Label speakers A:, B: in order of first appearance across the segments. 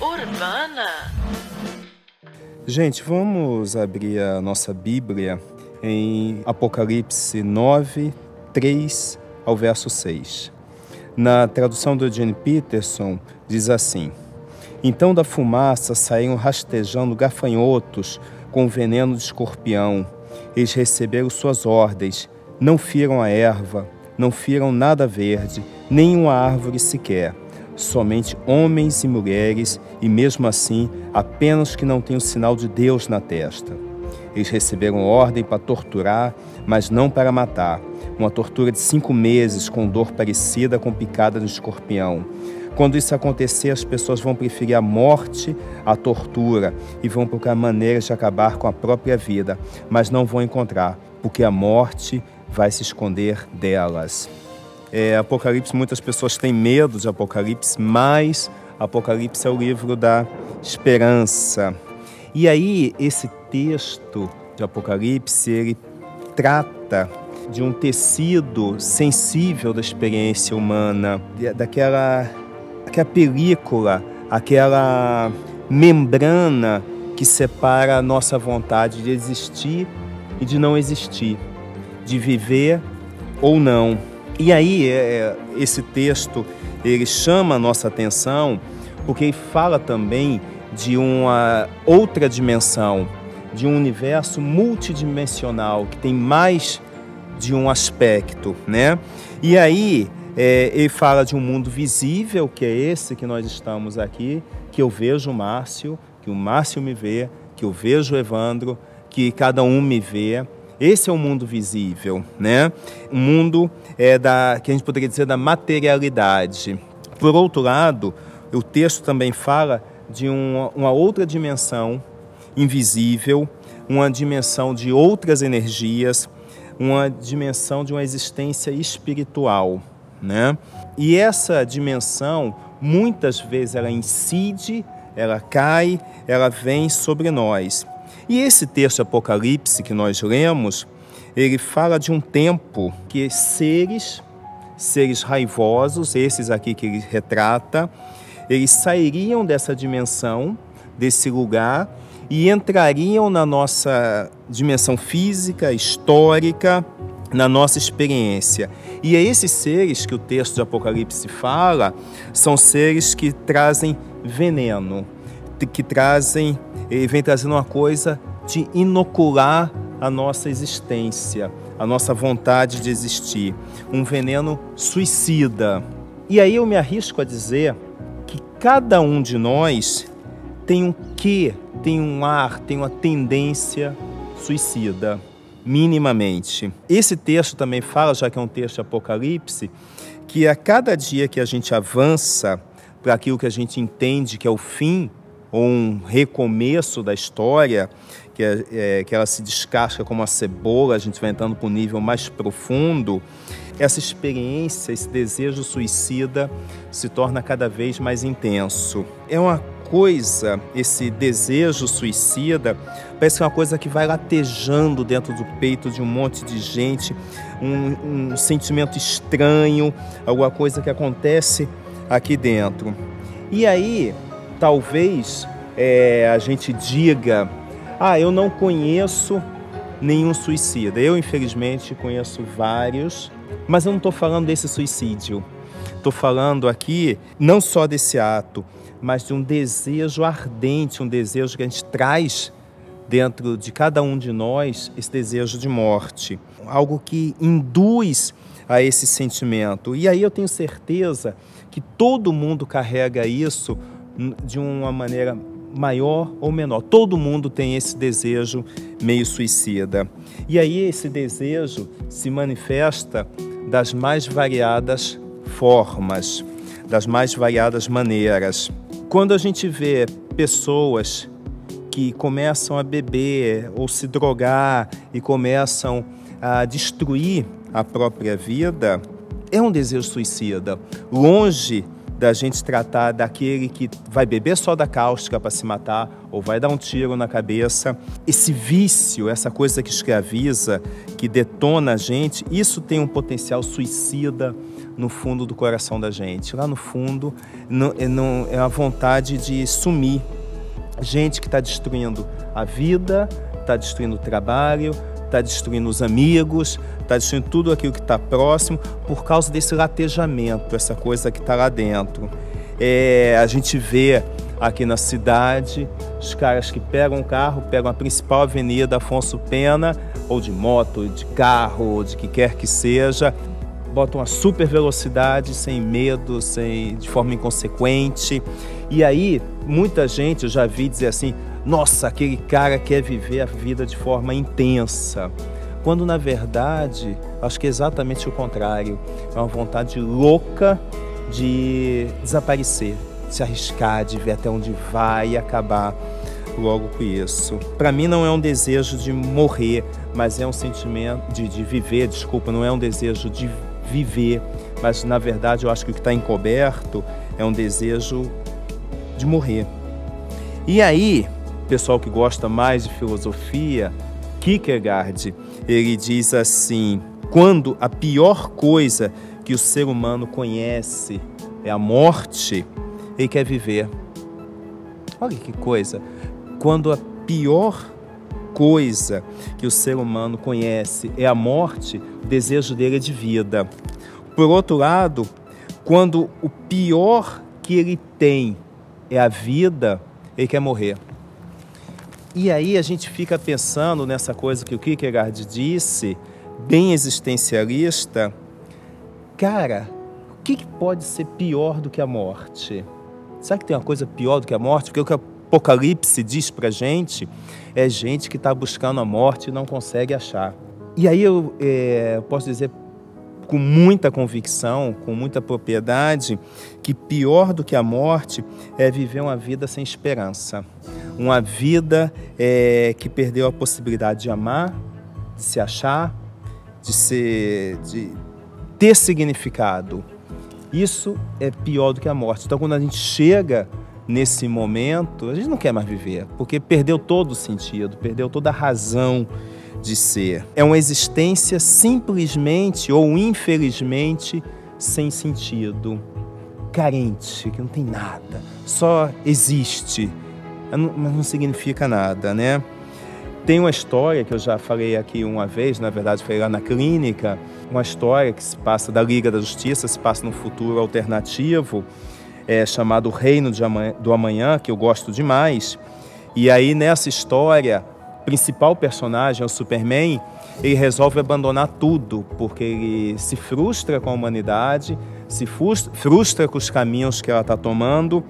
A: Urbana.
B: Gente, vamos abrir a nossa Bíblia em Apocalipse 9, 3 ao verso 6. Na tradução do Eugene Peterson, diz assim: Então da fumaça saíram rastejando gafanhotos com veneno de escorpião. Eles receberam suas ordens: não firam a erva, não firam nada verde, nem uma árvore sequer. Somente homens e mulheres, e mesmo assim, apenas que não tenham o sinal de Deus na testa. Eles receberam ordem para torturar, mas não para matar. Uma tortura de cinco meses com dor parecida com picada de escorpião. Quando isso acontecer, as pessoas vão preferir a morte à tortura e vão procurar maneiras de acabar com a própria vida, mas não vão encontrar, porque a morte vai se esconder delas. É, Apocalipse, muitas pessoas têm medo de Apocalipse, mas Apocalipse é o livro da esperança. E aí, esse texto de Apocalipse, ele trata de um tecido sensível da experiência humana, daquela, aquela película, aquela membrana que separa a nossa vontade de existir e de não existir, de viver ou não. E aí, é, esse texto, ele chama a nossa atenção porque ele fala também de uma outra dimensão, de um universo multidimensional que tem mais de um aspecto, né? E aí é, ele fala de um mundo visível, que é esse que nós estamos aqui, que eu vejo o Márcio, que o Márcio me vê, que eu vejo o Evandro, que cada um me vê. Esse é o mundo visível, né? Um mundo é da que a gente poderia dizer da materialidade. Por outro lado, o texto também fala de uma, uma outra dimensão invisível, uma dimensão de outras energias, uma dimensão de uma existência espiritual, né? E essa dimensão, muitas vezes ela incide, ela cai, ela vem sobre nós. E esse texto Apocalipse que nós lemos, ele fala de um tempo que seres, seres raivosos, esses aqui que ele retrata, eles sairiam dessa dimensão, desse lugar e entrariam na nossa dimensão física, histórica, na nossa experiência. E é esses seres que o texto de Apocalipse fala, são seres que trazem veneno, que trazem, ele vem trazendo uma coisa de inocular a nossa existência, a nossa vontade de existir, um veneno suicida. E aí eu me arrisco a dizer que cada um de nós tem um quê, tem um ar, tem uma tendência suicida, minimamente. Esse texto também fala, já que é um texto de Apocalipse, que a cada dia que a gente avança para aquilo que a gente entende que é o fim um recomeço da história, que, é, é, que ela se descasca como uma cebola, a gente vai entrando para um nível mais profundo, essa experiência, esse desejo suicida se torna cada vez mais intenso. É uma coisa, esse desejo suicida, parece que é uma coisa que vai latejando dentro do peito de um monte de gente, um, um sentimento estranho, alguma coisa que acontece aqui dentro. E aí, talvez é, a gente diga: ah, eu não conheço nenhum suicida. Eu, infelizmente, conheço vários, mas eu não estou falando desse suicídio. Estou falando aqui não só desse ato, mas de um desejo ardente, um desejo que a gente traz dentro de cada um de nós, esse desejo de morte. Algo que induz a esse sentimento. E aí eu tenho certeza que todo mundo carrega isso de uma maneira maior ou menor. Todo mundo tem esse desejo meio suicida. E aí esse desejo se manifesta das mais variadas formas, das mais variadas maneiras. Quando a gente vê pessoas que começam a beber ou se drogar e começam a destruir a própria vida, é um desejo suicida. Longe da gente tratar daquele que vai beber soda cáustica para se matar ou vai dar um tiro na cabeça. Esse vício, essa coisa que escraviza, que detona a gente, isso tem um potencial suicida no fundo do coração da gente. Lá no fundo é, é a vontade de sumir. Gente que está destruindo a vida, está destruindo o trabalho, está destruindo os amigos, está destruindo tudo aquilo que está próximo por causa desse latejamento, essa coisa que está lá dentro. É, a gente vê aqui na cidade os caras que pegam um carro, pegam a principal avenida Afonso Pena, ou de moto, de carro, ou de que quer que seja, botam a super velocidade, sem medo, sem, de forma inconsequente. E aí, muita gente, eu já vi dizer assim, nossa, aquele cara quer viver a vida de forma intensa. Quando na verdade, acho que é exatamente o contrário. É uma vontade louca de desaparecer, de se arriscar, de ver até onde vai acabar logo com isso. Para mim não é um desejo de morrer, mas é um sentimento de, de viver, desculpa, não é um desejo de viver, mas na verdade eu acho que o que está encoberto é um desejo de morrer. E aí, pessoal que gosta mais de filosofia, Kierkegaard, ele diz assim: quando a pior coisa que o ser humano conhece é a morte, ele quer viver. Olha que coisa. Quando a pior coisa que o ser humano conhece é a morte, o desejo dele é de vida. Por outro lado, quando o pior que ele tem é a vida, ele quer morrer. E aí a gente fica pensando nessa coisa que o Kierkegaard disse, bem existencialista. Cara, o que pode ser pior do que a morte? Será que tem uma coisa pior do que a morte? Porque o que o Apocalipse diz pra gente é gente que está buscando a morte e não consegue achar. E aí eu é, posso dizer com muita convicção, com muita propriedade, que pior do que a morte é viver uma vida sem esperança. Uma vida é, que perdeu a possibilidade de amar, de se achar, de, ser, de ter significado. Isso é pior do que a morte. Então, quando a gente chega nesse momento, a gente não quer mais viver, porque perdeu todo o sentido, perdeu toda a razão de ser. É uma existência simplesmente ou infelizmente sem sentido, carente, que não tem nada, só existe, mas não significa nada, né? Tem uma história que eu já falei aqui uma vez, na verdade foi lá na clínica, uma história que se passa da Liga da Justiça, se passa num futuro alternativo, é, chamado Reino do Amanhã, que eu gosto demais. E aí nessa história principal personagem, é o Superman, ele resolve abandonar tudo, porque ele se frustra com a humanidade, se frustra com os caminhos que ela está tomando,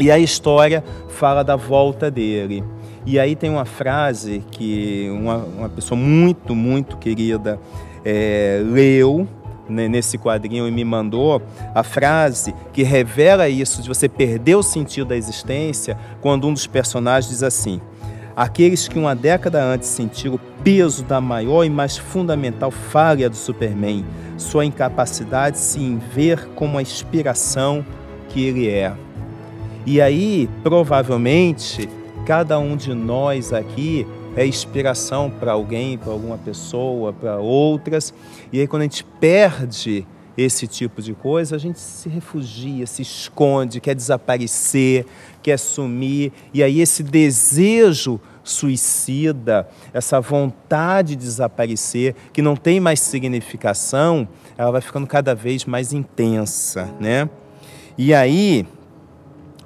B: e a história fala da volta dele. E aí tem uma frase que uma, uma pessoa muito, muito querida é, leu né, nesse quadrinho e me mandou a frase que revela isso de você perder o sentido da existência quando um dos personagens diz assim: Aqueles que uma década antes sentiram o peso da maior e mais fundamental falha do Superman, sua incapacidade de se ver como a inspiração que ele é. E aí, provavelmente, cada um de nós aqui é inspiração para alguém, para alguma pessoa, para outras. E aí, quando a gente perde esse tipo de coisa, a gente se refugia, se esconde, quer desaparecer, quer sumir, e aí esse desejo suicida, essa vontade de desaparecer, que não tem mais significação, ela vai ficando cada vez mais intensa, né? E aí,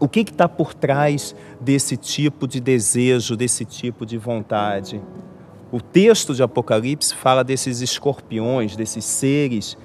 B: o que está por trás desse tipo de desejo, desse tipo de vontade? O texto de Apocalipse fala desses escorpiões, desses seres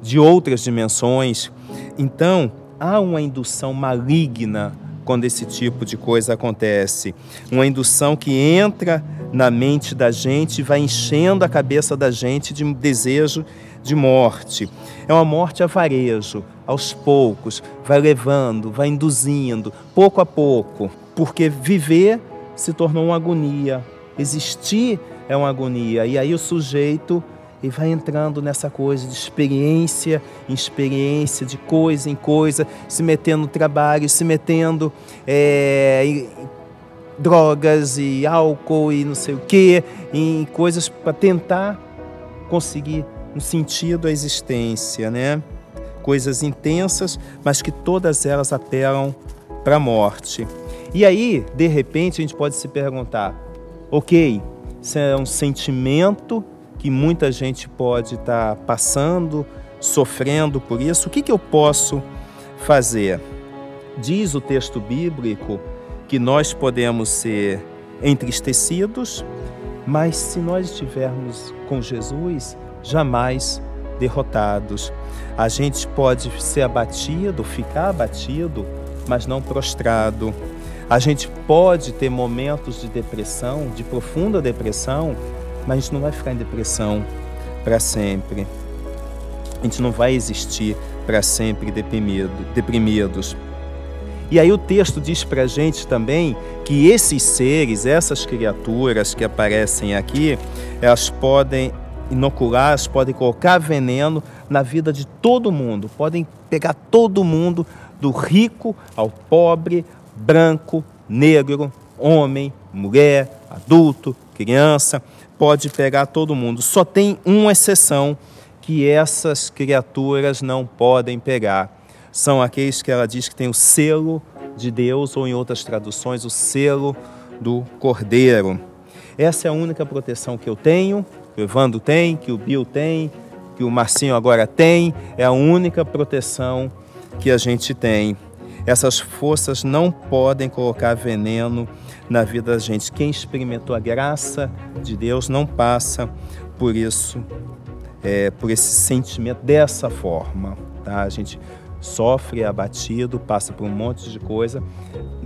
B: de outras dimensões. Então, há uma indução maligna quando esse tipo de coisa acontece. Uma indução que entra na mente da gente e vai enchendo a cabeça da gente de desejo de morte. É uma morte a varejo, aos poucos, vai levando, vai induzindo, pouco a pouco, porque viver se tornou uma agonia, existir é uma agonia, e aí o sujeito e vai entrando nessa coisa de experiência em experiência, de coisa em coisa, se metendo no trabalho, se metendo é, em drogas e álcool e não sei o que, em coisas para tentar conseguir um sentido à existência, né? Coisas intensas, mas que todas elas apelam para a morte. E aí, de repente, a gente pode se perguntar: ok, isso é um sentimento que muita gente pode estar tá passando, sofrendo por isso. O que, que eu posso fazer? Diz o texto bíblico que nós podemos ser entristecidos, mas se nós estivermos com Jesus, jamais derrotados. A gente pode ser abatido, ficar abatido, mas não prostrado. A gente pode ter momentos de depressão, de profunda depressão, mas a gente não vai ficar em depressão para sempre. A gente não vai existir para sempre deprimido, deprimidos. E aí o texto diz para a gente também que esses seres, essas criaturas que aparecem aqui, elas podem inocular, podem colocar veneno na vida de todo mundo, podem pegar todo mundo, do rico ao pobre, branco, negro, homem, mulher, adulto, criança, pode pegar todo mundo. Só tem uma exceção que essas criaturas não podem pegar. São aqueles que ela diz que tem o selo de Deus, ou em outras traduções, o selo do Cordeiro. Essa é a única proteção que eu tenho, que o Evandro tem, que o Bill tem, que o Marcinho agora tem, é a única proteção que a gente tem. Essas forças não podem colocar veneno na vida da gente. Quem experimentou a graça de Deus não passa por isso, é, por esse sentimento dessa forma. Tá? A gente sofre, é abatido, passa por um monte de coisa,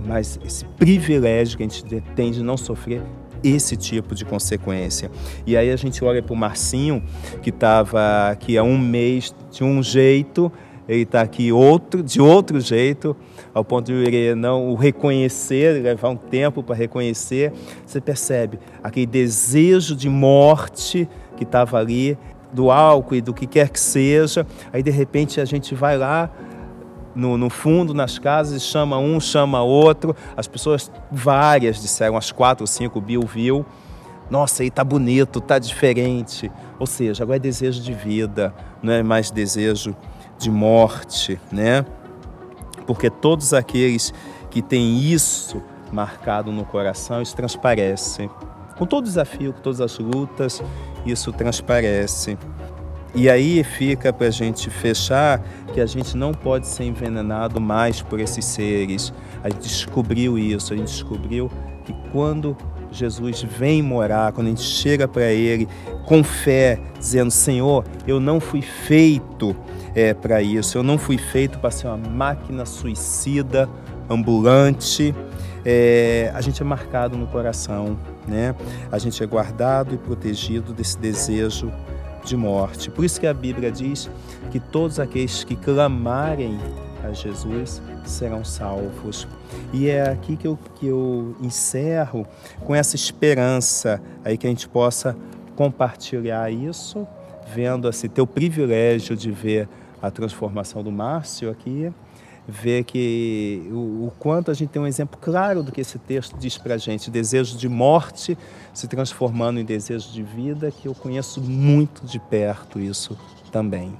B: mas esse privilégio que a gente tem de não sofrer esse tipo de consequência. E aí a gente olha para o Marcinho, que estava aqui há um mês de um jeito, ele está aqui outro, de outro jeito, ao ponto de ele não o reconhecer, levar um tempo para reconhecer. Você percebe aquele desejo de morte que estava ali, do álcool e do que quer que seja. Aí de repente a gente vai lá no, no, fundo, nas casas, e chama um, chama outro. As pessoas, várias disseram, as quatro ou cinco, Bill viu. Nossa, aí tá bonito, tá diferente. Ou seja, agora é desejo de vida, não é mais desejo de morte, né? Porque todos aqueles que têm isso marcado no coração, isso transparece. Com todo desafio, com todas as lutas, isso transparece. E aí fica para a gente fechar que a gente não pode ser envenenado mais por esses seres. A gente descobriu isso, a gente descobriu que quando Jesus vem morar, quando a gente chega para Ele com fé, dizendo: Senhor, eu não fui feito é, para isso, eu não fui feito para ser uma máquina suicida, ambulante. É, a gente é marcado no coração, né? A gente é guardado e protegido desse desejo de morte. Por isso que a Bíblia diz que todos aqueles que clamarem a Jesus serão salvos. E é aqui que eu, que eu encerro com essa esperança aí que a gente possa compartilhar isso, vendo assim, ter o privilégio de ver a transformação do Márcio aqui, ver que o, o, quanto a gente tem um exemplo claro do que esse texto diz para a gente, desejo de morte se transformando em desejo de vida, que eu conheço muito de perto isso também.